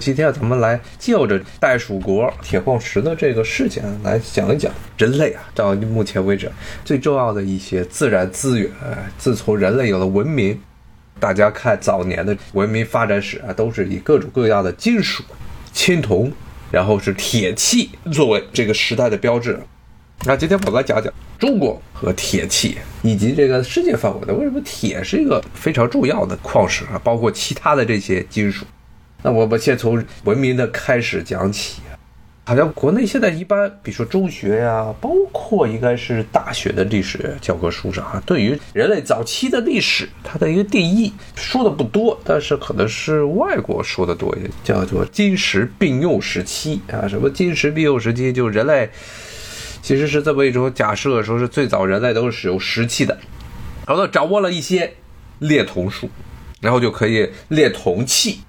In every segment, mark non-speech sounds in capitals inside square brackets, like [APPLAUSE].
今天咱们来就着袋鼠国铁矿石的这个事情来讲一讲人类啊，到目前为止最重要的一些自然资源。自从人类有了文明，大家看早年的文明发展史啊，都是以各种各样的金属、青铜，然后是铁器作为这个时代的标志。那今天我来讲讲中国和铁器，以及这个世界范围的为什么铁是一个非常重要的矿石啊，包括其他的这些金属。那我们先从文明的开始讲起，好像国内现在一般，比如说中学呀，包括应该是大学的历史教科书上啊，对于人类早期的历史，它的一个定义说的不多，但是可能是外国说的多一点，叫做金石并用时期啊。什么金石并用时期？就人类其实是这么一种假设，说是最早人类都是使用石器的，然后掌握了一些炼铜术，然后就可以炼铜器。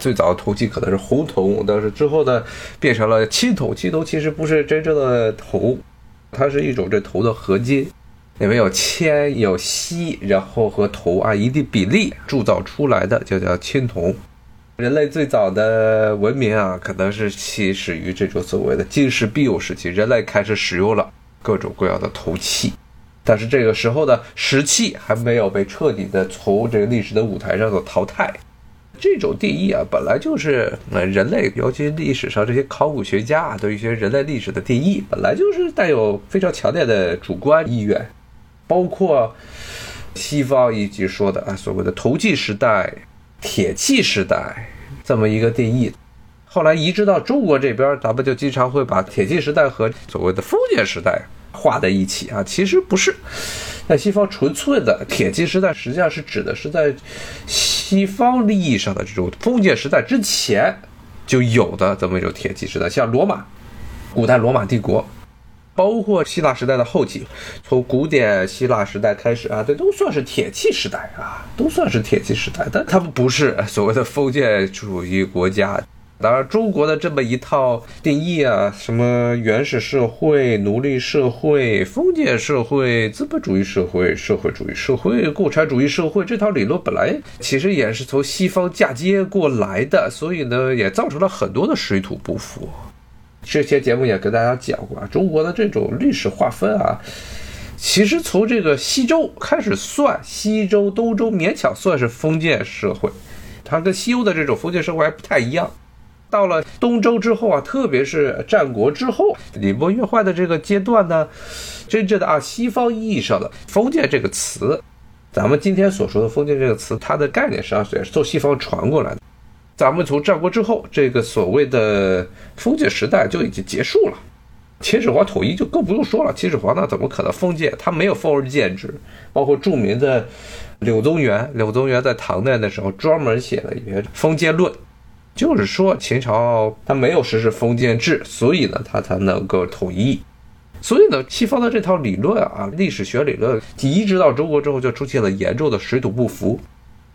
最早的铜器可能是红铜，但是之后呢，变成了青铜。青铜其实不是真正的铜，它是一种这铜的合金，里面有铅有锡，然后和铜按一定比例铸造出来的，就叫青铜。人类最早的文明啊，可能是起始于这种所谓的金石必有时期，人类开始使用了各种各样的铜器，但是这个时候的石器还没有被彻底的从这个历史的舞台上所淘汰。这种定义啊，本来就是呃人类，尤其历史上这些考古学家对一些人类历史的定义，本来就是带有非常强烈的主观意愿，包括西方以及说的啊所谓的铜器时代、铁器时代这么一个定义，后来移植到中国这边，咱们就经常会把铁器时代和所谓的封建时代画在一起啊，其实不是。在西方纯粹的铁器时代，实际上是指的是在西方利益上的这种封建时代之前就有的这么一种铁器时代，像罗马，古代罗马帝国，包括希腊时代的后期，从古典希腊时代开始啊，这都算是铁器时代啊，都算是铁器时代，但他们不是所谓的封建主义国家。当然，中国的这么一套定义啊，什么原始社会、奴隶社会、封建社会、资本主义社会、社会主义社会、共产主义社会，这套理论本来其实也是从西方嫁接过来的，所以呢，也造成了很多的水土不服。这些节目也跟大家讲过啊，中国的这种历史划分啊，其实从这个西周开始算，西周、东周勉强算是封建社会，它跟西欧的这种封建社会还不太一样。到了东周之后啊，特别是战国之后，礼崩乐坏的这个阶段呢，真正的啊西方意义上的封建这个词，咱们今天所说的封建这个词，它的概念实际上也是从西方传过来的。咱们从战国之后，这个所谓的封建时代就已经结束了。秦始皇统一就更不用说了，秦始皇那怎么可能封建？他没有封而建制。包括著名的柳宗元，柳宗元在唐代的时候专门写了一篇《封建论》。就是说，秦朝它没有实施封建制，所以呢，它才能够统一。所以呢，西方的这套理论啊，历史学理论移植到中国之后，就出现了严重的水土不服。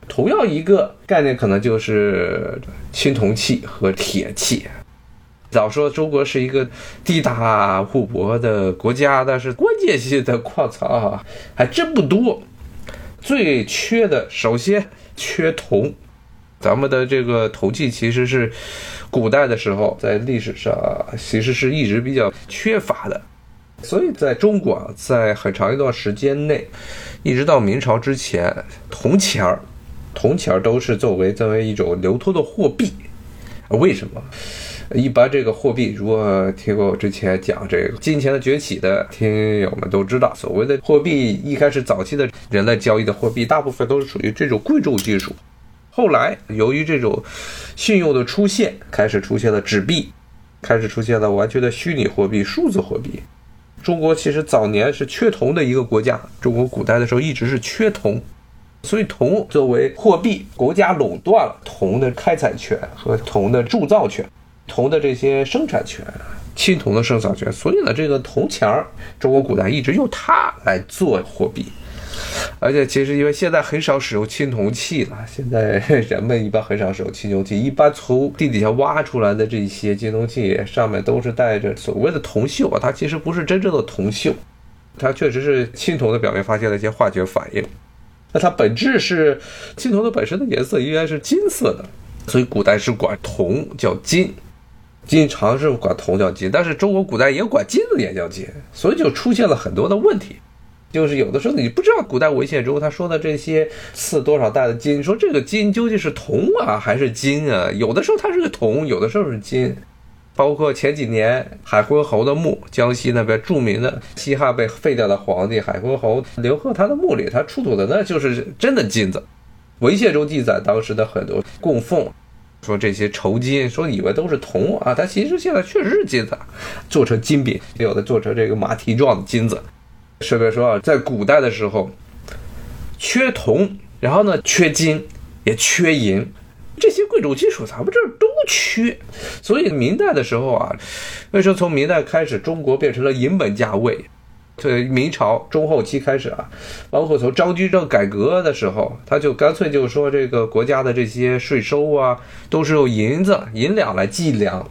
同样一个概念，可能就是青铜器和铁器。早说中国是一个地大物博的国家，但是关键性的矿藏啊，还真不多。最缺的，首先缺铜。咱们的这个铜器其实是古代的时候在历史上其实是一直比较缺乏的，所以在中国在很长一段时间内，一直到明朝之前，铜钱儿、铜钱儿都是作为作为一种流通的货币。为什么？一般这个货币，如果听过我之前讲这个金钱的崛起的听友们都知道，所谓的货币一开始早期的人类交易的货币，大部分都是属于这种贵重金属。后来，由于这种信用的出现，开始出现了纸币，开始出现了完全的虚拟货币、数字货币。中国其实早年是缺铜的一个国家，中国古代的时候一直是缺铜，所以铜作为货币，国家垄断了铜的开采权和铜的铸造权、铜的这些生产权、青铜的生产权。所以呢，这个铜钱儿，中国古代一直用它来做货币。而且其实因为现在很少使用青铜器了，现在人们一般很少使用青铜器，一般从地底下挖出来的这些青铜器上面都是带着所谓的铜锈啊，它其实不是真正的铜锈，它确实是青铜的表面发现了一些化学反应。那它本质是青铜的本身的颜色应该是金色的，所以古代是管铜叫金，经常是管铜叫金，但是中国古代也管金子也叫金，所以就出现了很多的问题。就是有的时候你不知道古代文献中他说的这些赐多少代的金，说这个金究竟是铜啊还是金啊？有的时候它是个铜，有的时候是金。包括前几年海昏侯的墓，江西那边著名的西汉被废掉的皇帝海昏侯刘贺，他的墓里他出土的那就是真的金子。文献中记载当时的很多供奉，说这些酬金，说以为都是铜啊，它其实现在确实是金子，做成金饼，有的做成这个马蹄状的金子。顺便说啊，在古代的时候，缺铜，然后呢缺金，也缺银。这些贵重金属咱们这儿都缺，所以明代的时候啊，为什么从明代开始中国变成了银本价位？对，明朝中后期开始啊，包括从张居正改革的时候，他就干脆就说这个国家的这些税收啊，都是用银子银两来计量，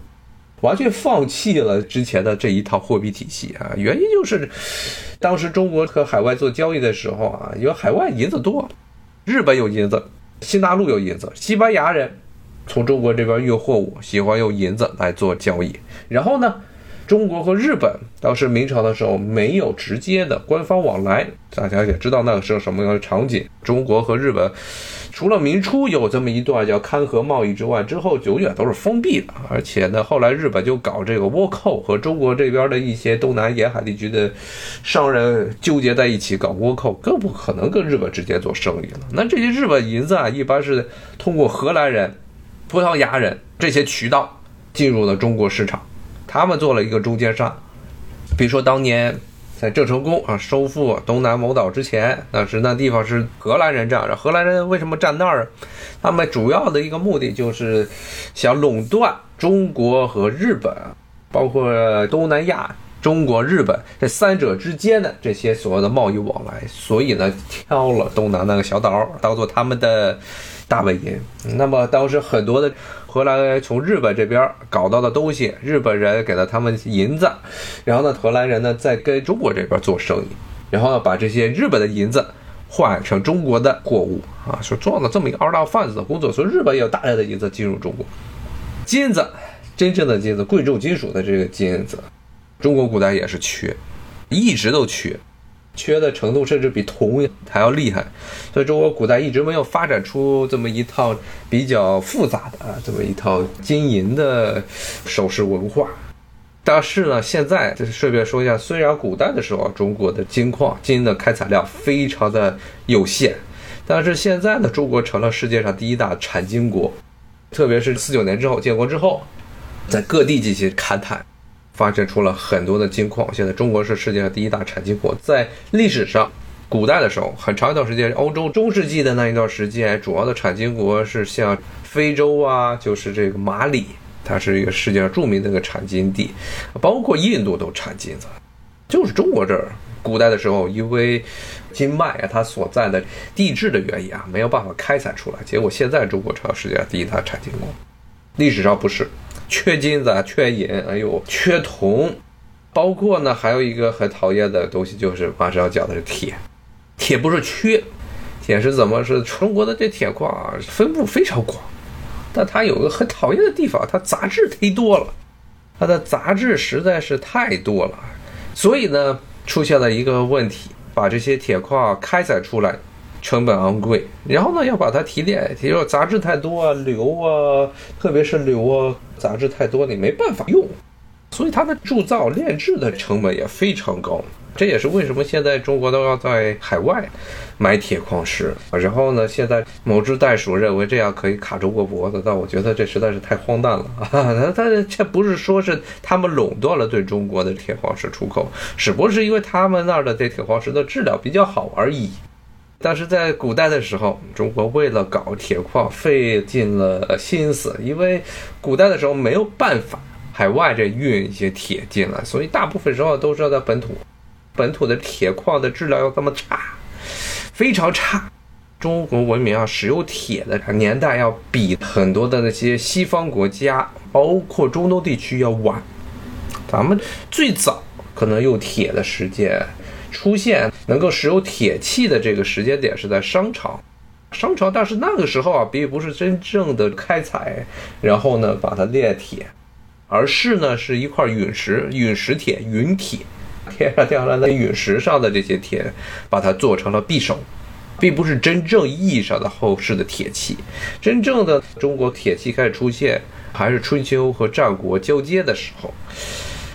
完全放弃了之前的这一套货币体系啊。原因就是，当时中国和海外做交易的时候啊，因为海外银子多，日本有银子。新大陆有银子，西班牙人从中国这边运货物，喜欢用银子来做交易。然后呢，中国和日本当时明朝的时候没有直接的官方往来，大家也知道那个时候什么样的场景，中国和日本。除了明初有这么一段叫勘合贸易之外，之后永远都是封闭的。而且呢，后来日本就搞这个倭寇，和中国这边的一些东南沿海地区的商人纠结在一起搞倭寇，更不可能跟日本直接做生意了。那这些日本银子啊，一般是通过荷兰人、葡萄牙人这些渠道进入了中国市场，他们做了一个中间商。比如说当年。在郑成功啊收复东南某岛之前，那时那地方是荷兰人占着。荷兰人为什么占那儿？他们主要的一个目的就是想垄断中国和日本，包括东南亚、中国、日本这三者之间的这些所谓的贸易往来。所以呢，挑了东南那个小岛当做他们的大本营。那么当时很多的。荷兰从日本这边搞到的东西，日本人给了他们银子，然后呢，荷兰人呢再跟中国这边做生意，然后呢把这些日本的银子换成中国的货物啊，说做了这么一个二道贩子的工作。所以日本也有大量的银子进入中国，金子，真正的金子，贵重金属的这个金子，中国古代也是缺，一直都缺。缺的程度甚至比铜还要厉害，所以中国古代一直没有发展出这么一套比较复杂的啊，这么一套金银的首饰文化。但是呢，现在就是顺便说一下，虽然古代的时候中国的金矿金的开采量非常的有限，但是现在呢，中国成了世界上第一大产金国，特别是四九年之后建国之后，在各地进行勘探。发现出了很多的金矿，现在中国是世界上第一大产金国。在历史上，古代的时候，很长一段时间，欧洲中世纪的那一段时间，主要的产金国是像非洲啊，就是这个马里，它是一个世界上著名的一个产金地，包括印度都产金子，就是中国这儿，古代的时候，因为金脉啊，它所在的地质的原因啊，没有办法开采出来，结果现在中国成了世界上第一大产金国。历史上不是。缺金子，啊缺银，哎呦，缺铜，包括呢，还有一个很讨厌的东西，就是马上要讲的是铁。铁不是缺，铁是怎么是中国的这铁矿啊，分布非常广，但它有个很讨厌的地方，它杂质忒多了，它的杂质实在是太多了，所以呢，出现了一个问题，把这些铁矿开采出来。成本昂贵，然后呢，要把它提炼，提炼杂质太多啊，硫啊，特别是硫啊，杂质太多，你没办法用，所以它的铸造炼制的成本也非常高。这也是为什么现在中国都要在海外买铁矿石。然后呢，现在某只袋鼠认为这样可以卡中国脖子，但我觉得这实在是太荒诞了啊！[LAUGHS] 他这不是说是他们垄断了对中国的铁矿石出口，只不过是因为他们那儿的这铁矿石的质量比较好而已。但是在古代的时候，中国为了搞铁矿费尽了心思，因为古代的时候没有办法海外这运一些铁进来，所以大部分时候都是要在本土，本土的铁矿的质量要这么差，非常差。中国文明啊，使用铁的年代要比很多的那些西方国家，包括中东地区要晚。咱们最早可能用铁的时间。出现能够使用铁器的这个时间点是在商朝，商朝，但是那个时候啊，并不是真正的开采，然后呢把它炼铁，而是呢是一块陨石，陨石铁，陨铁，[LAUGHS] 天上掉下来的陨石上的这些铁，把它做成了匕首，并不是真正意义上的后世的铁器。真正的中国铁器开始出现，还是春秋和战国交接的时候。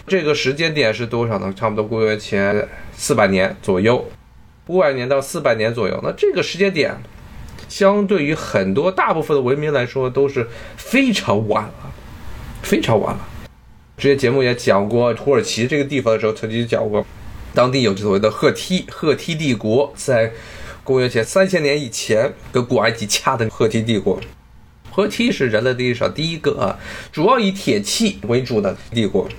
这个时间点是多少呢？差不多公元前四百年左右，五百年到四百年左右。那这个时间点，相对于很多大部分的文明来说，都是非常晚了，非常晚了。之前节目也讲过土耳其这个地方的时候，曾经讲过，当地有所谓的赫梯，赫梯帝国，在公元前三千年以前，跟古埃及掐的赫梯帝国。赫梯是人类历史上第一个啊，主要以铁器为主的帝国。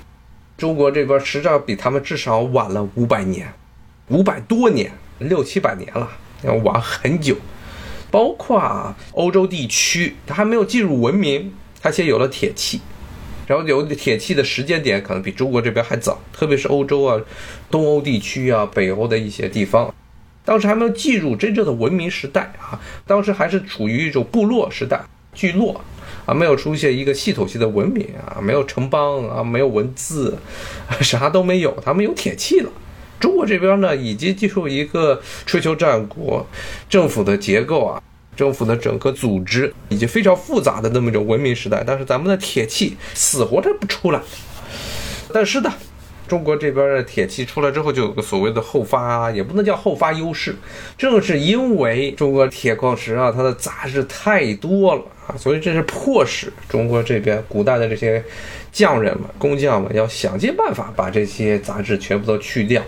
中国这边实际上比他们至少晚了五百年，五百多年，六七百年了，要晚很久。包括啊，欧洲地区，它还没有进入文明，它先有了铁器，然后有铁器的时间点可能比中国这边还早，特别是欧洲啊、东欧地区啊、北欧的一些地方，当时还没有进入真正的文明时代啊，当时还是处于一种部落时代，聚落。还，没有出现一个系统性的文明啊，没有城邦啊，没有文字，啥都没有，他们有铁器了。中国这边呢，已经进入一个春秋战国政府的结构啊，政府的整个组织以及非常复杂的那么一种文明时代，但是咱们的铁器死活它不出来。但是呢。中国这边的铁器出来之后，就有个所谓的后发，也不能叫后发优势。正是因为中国铁矿石啊，它的杂质太多了啊，所以这是迫使中国这边古代的这些匠人们、工匠们要想尽办法把这些杂质全部都去掉，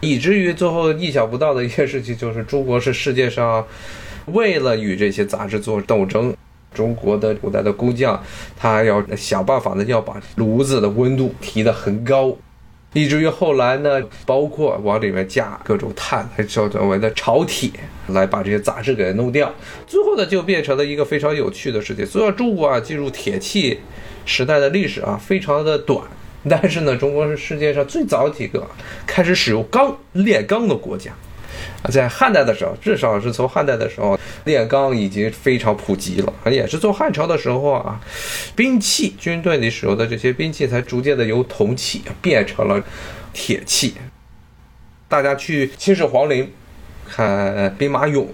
以至于最后意想不到的一件事情就是，中国是世界上为了与这些杂质做斗争，中国的古代的工匠他要想办法呢，要把炉子的温度提得很高。以至于后来呢，包括往里面加各种碳，还叫所谓的潮铁，来把这些杂质给弄掉。最后呢，就变成了一个非常有趣的事情。虽然中国啊进入铁器时代的历史啊非常的短，但是呢，中国是世界上最早几个开始使用钢炼钢的国家。在汉代的时候，至少是从汉代的时候，炼钢已经非常普及了。也是从汉朝的时候啊，兵器军队里使用的这些兵器才逐渐的由铜器变成了铁器。大家去秦始皇陵看兵马俑，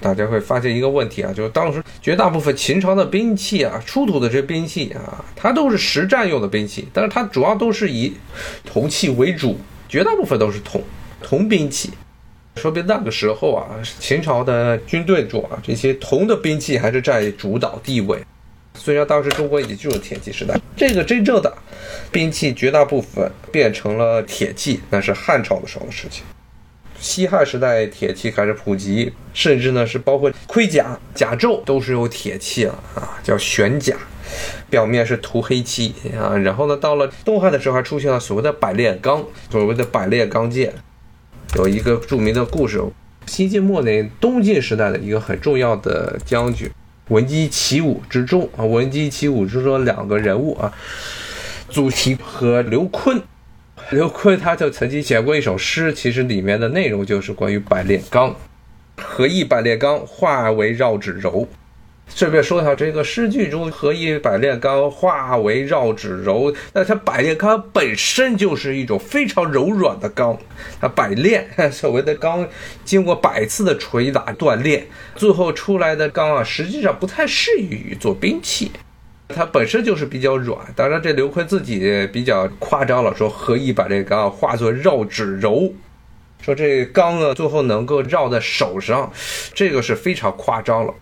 大家会发现一个问题啊，就是当时绝大部分秦朝的兵器啊，出土的这些兵器啊，它都是实战用的兵器，但是它主要都是以铜器为主，绝大部分都是铜铜兵器。说明那个时候啊，秦朝的军队中啊，这些铜的兵器还是占主导地位。虽然当时中国已经进入铁器时代，这个真正的兵器绝大部分变成了铁器，那是汉朝的时候的事情。西汉时代铁器开始普及，甚至呢是包括盔甲、甲胄都是有铁器了啊，叫玄甲，表面是涂黑漆啊。然后呢，到了东汉的时候，还出现了所谓的百炼钢，所谓的百炼钢剑。有一个著名的故事，西晋末年东晋时代的一个很重要的将军，闻鸡起舞之中啊，闻鸡起舞之中两个人物啊，祖逖和刘琨。刘琨他就曾经写过一首诗，其实里面的内容就是关于百炼钢，何以百炼钢化为绕指柔。顺便说一下，这个诗句中“何以百炼钢化为绕指柔”，那它百炼钢本身就是一种非常柔软的钢，它百炼 [LAUGHS] 所谓的钢，经过百次的捶打锻炼，最后出来的钢啊，实际上不太适宜于做兵器，它本身就是比较软。当然，这刘琨自己比较夸张了，说“何以把这钢化作绕指柔”，说这钢啊，最后能够绕在手上，这个是非常夸张了。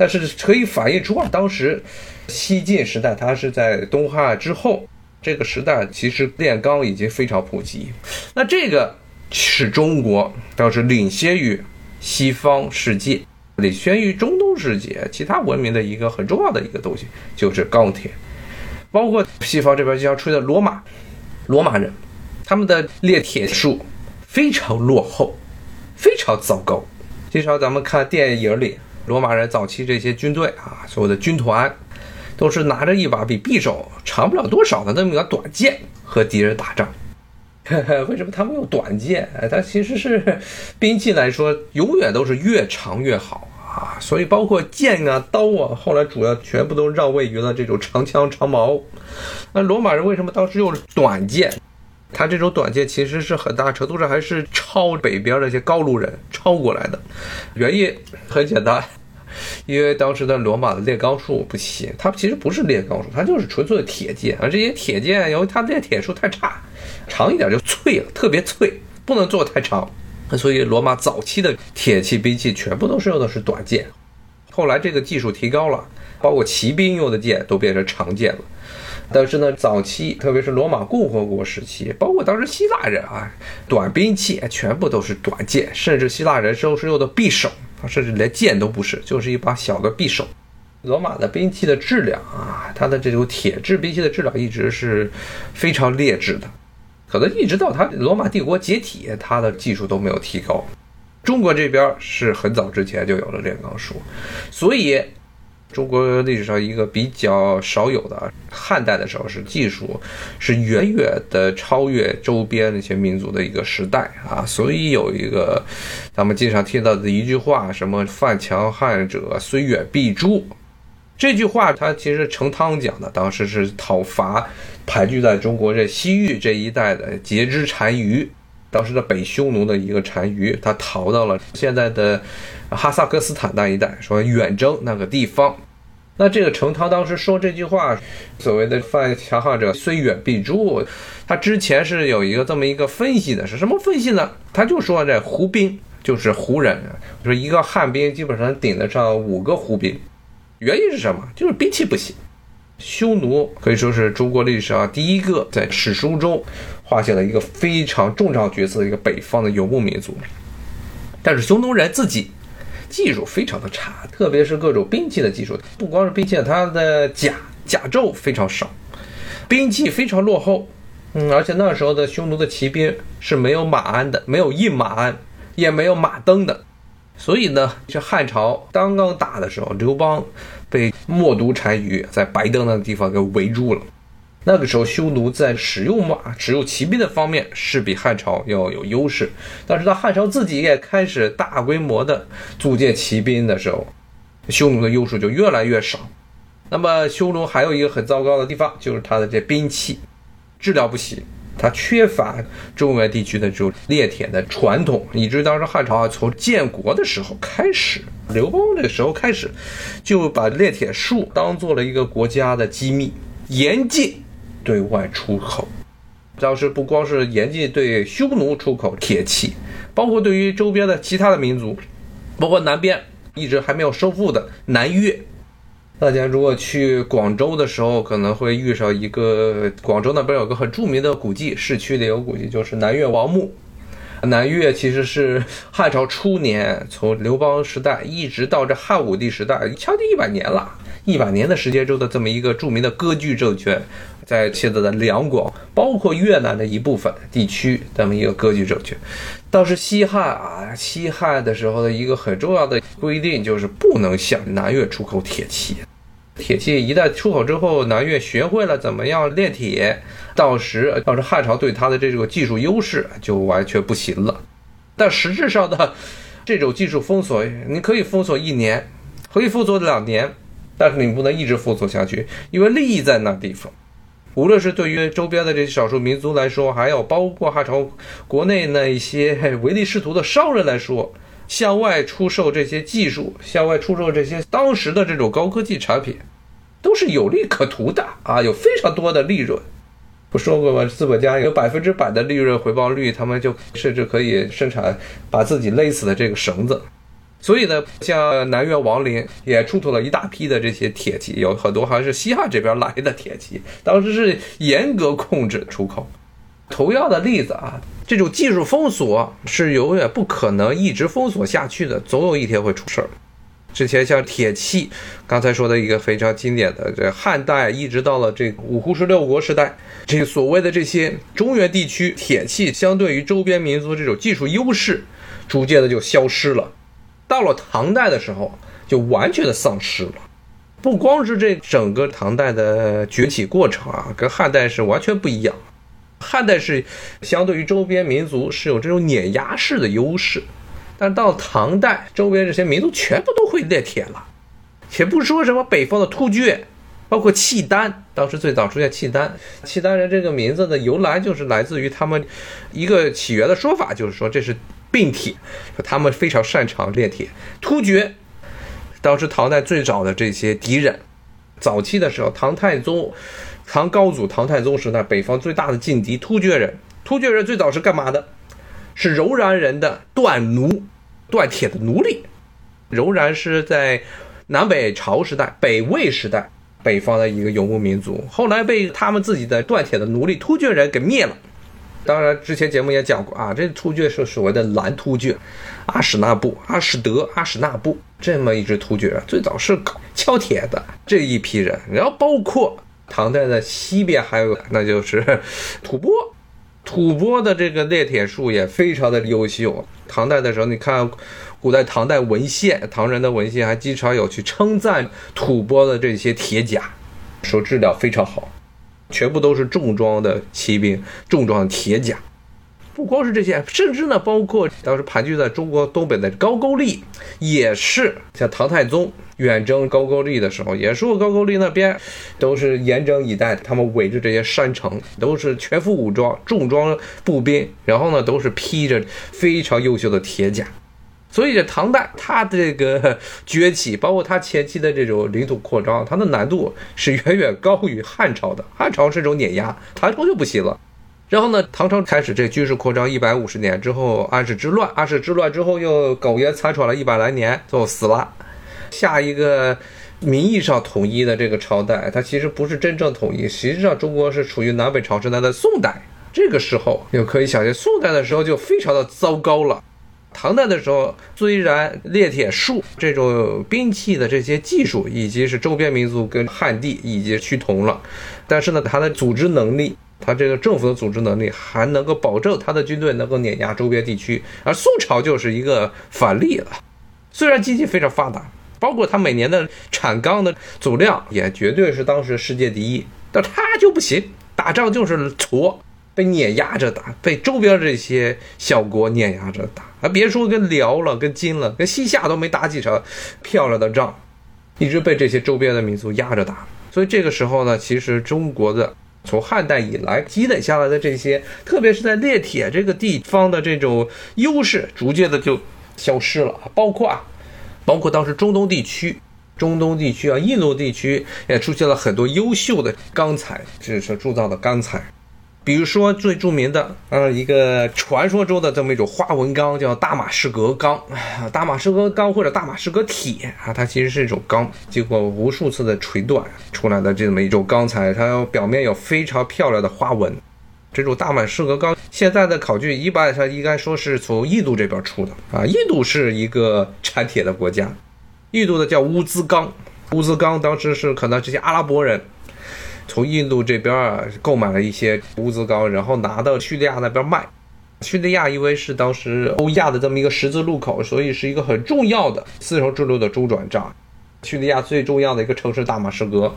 但是可以反映出啊，当时西晋时代，它是在东汉之后，这个时代其实炼钢已经非常普及。那这个是中国当时领先于西方世界，领先于中东世界其他文明的一个很重要的一个东西，就是钢铁。包括西方这边经常吹的罗马，罗马人他们的炼铁术非常落后，非常糟糕。经常咱们看电影里。罗马人早期这些军队啊，所有的军团，都是拿着一把比匕首长不了多少的那么一个短剑和敌人打仗。[LAUGHS] 为什么他们用短剑？它其实是兵器来说，永远都是越长越好啊，所以包括剑啊、刀啊，后来主要全部都让位于了这种长枪长矛。那罗马人为什么当时用短剑？他这种短剑其实是很大程度上还是抄北边那些高卢人抄过来的，原因很简单，因为当时的罗马的炼钢术不行，它其实不是炼钢术，它就是纯粹的铁剑，而这些铁剑由于它炼铁术太差，长一点就脆了，特别脆，不能做太长，所以罗马早期的铁器兵器全部都是用的是短剑，后来这个技术提高了，包括骑兵用的剑都变成长剑了。但是呢，早期特别是罗马共和国时期，包括当时希腊人啊，短兵器全部都是短剑，甚至希腊人都是用的匕首，甚至连剑都不是，就是一把小的匕首。罗马的兵器的质量啊，它的这种铁制兵器的质量一直是非常劣质的，可能一直到它罗马帝国解体，它的技术都没有提高。中国这边是很早之前就有了炼钢术，所以。中国历史上一个比较少有的汉代的时候是技术是远远的超越周边那些民族的一个时代啊，所以有一个咱们经常听到的一句话，什么“犯强汉者，虽远必诛”，这句话它其实成汤讲的，当时是讨伐盘踞在中国这西域这一带的截肢单于。当时的北匈奴的一个单于，他逃到了现在的哈萨克斯坦那一带，说远征那个地方。那这个程涛当时说这句话，所谓的“犯强汉者，虽远必诛”，他之前是有一个这么一个分析的，是什么分析呢？他就说这胡兵就是胡人，说一个汉兵基本上顶得上五个胡兵，原因是什么？就是兵器不行。匈奴可以说是中国历史上第一个在史书中画下了一个非常重要角色的一个北方的游牧民族，但是匈奴人自己技术非常的差，特别是各种兵器的技术，不光是兵器，它的甲甲胄非常少，兵器非常落后，嗯，而且那时候的匈奴的骑兵是没有马鞍的，没有印马鞍，也没有马镫的，所以呢，这汉朝刚刚打的时候，刘邦。被冒毒单于在白登那个地方给围住了。那个时候，匈奴在使用马、使用骑兵的方面是比汉朝要有优势。但是到汉朝自己也开始大规模的组建骑兵的时候，匈奴的优势就越来越少。那么，匈奴还有一个很糟糕的地方，就是它的这兵器质量不行。它缺乏中原地区的这种炼铁的传统，以至于当时汉朝啊，从建国的时候开始，刘邦那个时候开始，就把炼铁术当做了一个国家的机密，严禁对外出口。当时不光是严禁对匈奴出口铁器，包括对于周边的其他的民族，包括南边一直还没有收复的南越。大家如果去广州的时候，可能会遇上一个广州那边有个很著名的古迹，市区里有古迹，就是南越王墓。南越其实是汉朝初年，从刘邦时代一直到这汉武帝时代，将近一百年了，一百年的时间中的这么一个著名的割据政权，在现在的两广，包括越南的一部分地区，这么一个割据政权。倒是西汉啊，西汉的时候的一个很重要的规定就是不能向南越出口铁器。铁器一旦出口之后，南越学会了怎么样炼铁，到时到时汉朝对他的这个技术优势就完全不行了。但实质上的这种技术封锁，你可以封锁一年，可以封锁两年，但是你不能一直封锁下去，因为利益在那地方。无论是对于周边的这些少数民族来说，还有包括汉朝国内那一些唯利是图的商人来说。向外出售这些技术，向外出售这些当时的这种高科技产品，都是有利可图的啊，有非常多的利润。不说过吗？资本家有百分之百的利润回报率，他们就甚至可以生产把自己勒死的这个绳子。所以呢，像南越王陵也出土了一大批的这些铁器，有很多好像是西汉这边来的铁器，当时是严格控制出口。同样的例子啊。这种技术封锁是永远不可能一直封锁下去的，总有一天会出事儿。之前像铁器，刚才说的一个非常经典的，这汉代一直到了这五胡十六国时代，这所谓的这些中原地区铁器，相对于周边民族这种技术优势，逐渐的就消失了。到了唐代的时候，就完全的丧失了。不光是这整个唐代的崛起过程啊，跟汉代是完全不一样。汉代是相对于周边民族是有这种碾压式的优势，但到唐代，周边这些民族全部都会炼铁了，且不说什么北方的突厥，包括契丹，当时最早出现契丹，契丹人这个名字的由来就是来自于他们一个起源的说法，就是说这是并铁，他们非常擅长炼铁。突厥，当时唐代最早的这些敌人，早期的时候，唐太宗。唐高祖唐太宗时代，北方最大的劲敌突厥人。突厥人最早是干嘛的？是柔然人的锻奴，锻铁的奴隶。柔然是在南北朝时代、北魏时代北方的一个游牧民族，后来被他们自己的锻铁的奴隶突厥人给灭了。当然，之前节目也讲过啊，这突厥是所谓的蓝突厥，阿史那部、阿史德、阿史那部这么一支突厥人，最早是搞敲铁的这一批人，然后包括。唐代的西边还有，那就是 [LAUGHS] 吐蕃，吐蕃的这个炼铁术也非常的优秀。唐代的时候，你看古代唐代文献，唐人的文献还经常有去称赞吐蕃的这些铁甲，说质量非常好，全部都是重装的骑兵，重装的铁甲。不光是这些，甚至呢，包括当时盘踞在中国东北的高句丽，也是像唐太宗远征高句丽的时候，也说高句丽那边都是严阵以待，他们围着这些山城，都是全副武装，重装步兵，然后呢，都是披着非常优秀的铁甲。所以这唐代它这个 [LAUGHS] 崛起，包括它前期的这种领土扩张，它的难度是远远高于汉朝的。[LAUGHS] 汉朝是一种碾压，唐朝就不行了。然后呢，唐朝开始这军事扩张一百五十年之后，安史之乱，安史之乱之后又苟延残喘了一百来年，最后死了。下一个名义上统一的这个朝代，它其实不是真正统一，实际上中国是处于南北朝时代的宋代。这个时候就可以想象，宋代的时候就非常的糟糕了。唐代的时候，虽然炼铁术这种兵器的这些技术，以及是周边民族跟汉地已经趋同了，但是呢，它的组织能力。他这个政府的组织能力还能够保证他的军队能够碾压周边地区，而宋朝就是一个反例了。虽然经济非常发达，包括他每年的产钢的总量也绝对是当时世界第一，但他就不行，打仗就是挫，被碾压着打，被周边这些小国碾压着打。啊，别说跟辽了，跟金了，跟西夏都没打几场漂亮的仗，一直被这些周边的民族压着打。所以这个时候呢，其实中国的。从汉代以来积累下来的这些，特别是在炼铁这个地方的这种优势，逐渐的就消失了。包括啊，包括当时中东地区，中东地区啊，印度地区也出现了很多优秀的钢材，就是铸造的钢材。比如说最著名的，呃，一个传说中的这么一种花纹钢，叫大马士革钢。大马士革钢或者大马士革铁啊，它其实是一种钢，经过无数次的锤锻出来的这么一种钢材，它表面有非常漂亮的花纹。这种大马士革钢现在的考据一般上应该说是从印度这边出的啊，印度是一个产铁的国家，印度的叫乌兹钢，乌兹钢当时是可能这些阿拉伯人。从印度这边啊购买了一些乌兹钢，然后拿到叙利亚那边卖。叙利亚因为是当时欧亚的这么一个十字路口，所以是一个很重要的丝绸之路的中转站。叙利亚最重要的一个城市大马士革，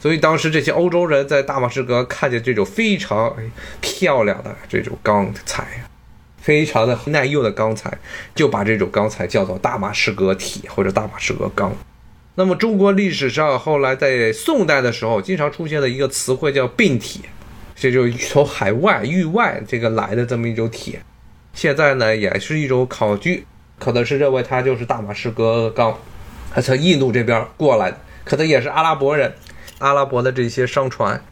所以当时这些欧洲人在大马士革看见这种非常漂亮的这种钢材，非常的耐用的钢材，就把这种钢材叫做大马士革铁或者大马士革钢。那么，中国历史上后来在宋代的时候，经常出现的一个词汇叫并铁，这就是从海外域外这个来的这么一种铁。现在呢，也是一种考据，可能是认为它就是大马士革钢，它从印度这边过来的，可能也是阿拉伯人，阿拉伯的这些商船，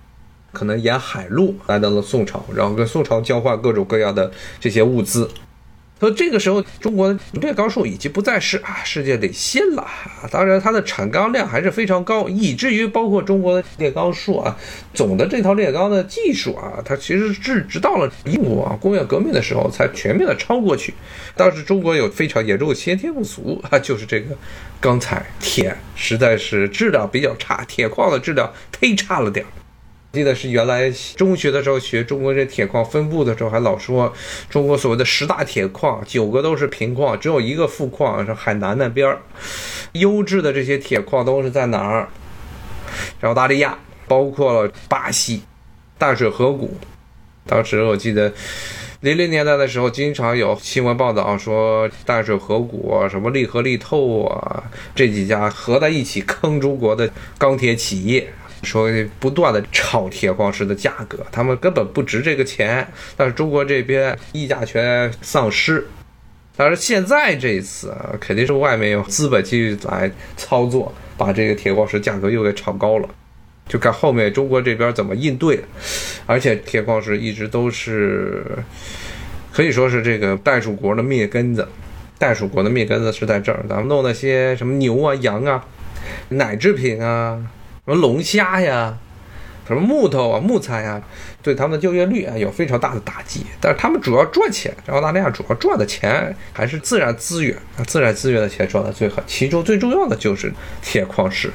可能沿海路来到了宋朝，然后跟宋朝交换各种各样的这些物资。说这个时候，中国的炼钢术已经不再是啊世界领先了。当然，它的产钢量还是非常高，以至于包括中国的炼钢术啊，总的这套炼钢的技术啊，它其实是直到了英国啊工业革命的时候才全面的超过去。当时中国有非常严重的先天不足啊，就是这个钢材铁实在是质量比较差，铁矿的质量忒差了点儿。记得是原来中学的时候学中国这铁矿分布的时候，还老说中国所谓的十大铁矿，九个都是平矿，只有一个富矿是海南那边儿。优质的这些铁矿都是在哪儿？澳大利亚，包括了巴西，淡水河谷。当时我记得零零年代的时候，经常有新闻报道说淡水河谷啊、什么利和利透啊这几家合在一起坑中国的钢铁企业，说不断的炒铁矿石的价格，他们根本不值这个钱，但是中国这边议价权丧失。但是现在这一次啊，肯定是外面有资本继续来操作，把这个铁矿石价格又给炒高了。就看后面中国这边怎么应对，而且铁矿石一直都是可以说是这个袋鼠国的灭根子，袋鼠国的灭根子是在这儿，咱们弄那些什么牛啊、羊啊、奶制品啊、什么龙虾呀、什么木头啊、木材呀，对他们的就业率啊有非常大的打击。但是他们主要赚钱，澳大利亚主要赚的钱还是自然资源，自然资源的钱赚的最狠，其中最重要的就是铁矿石。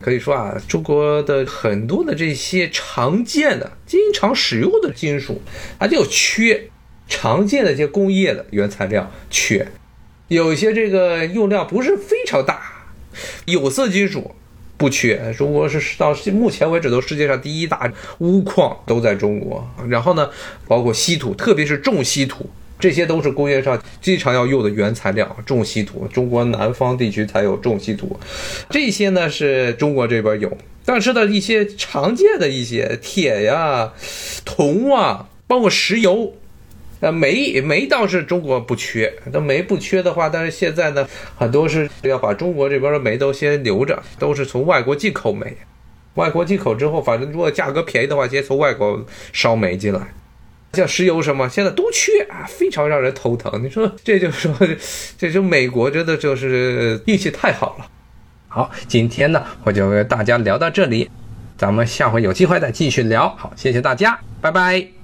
可以说啊，中国的很多的这些常见的、经常使用的金属，它就缺常见的一些工业的原材料缺，有一些这个用量不是非常大，有色金属不缺。中国是到目前为止都世界上第一大钨矿都在中国，然后呢，包括稀土，特别是重稀土。这些都是工业上经常要用的原材料，重稀土，中国南方地区才有重稀土。这些呢是中国这边有，但是呢一些常见的一些铁呀、铜啊，包括石油，呃煤煤倒是中国不缺。那煤不缺的话，但是现在呢很多是要把中国这边的煤都先留着，都是从外国进口煤。外国进口之后，反正如果价格便宜的话，先从外国烧煤进来。像石油什么，现在都缺啊，非常让人头疼。你说，这就说，这就美国真的就是运气太好了。好，今天呢，我就跟大家聊到这里，咱们下回有机会再继续聊。好，谢谢大家，拜拜。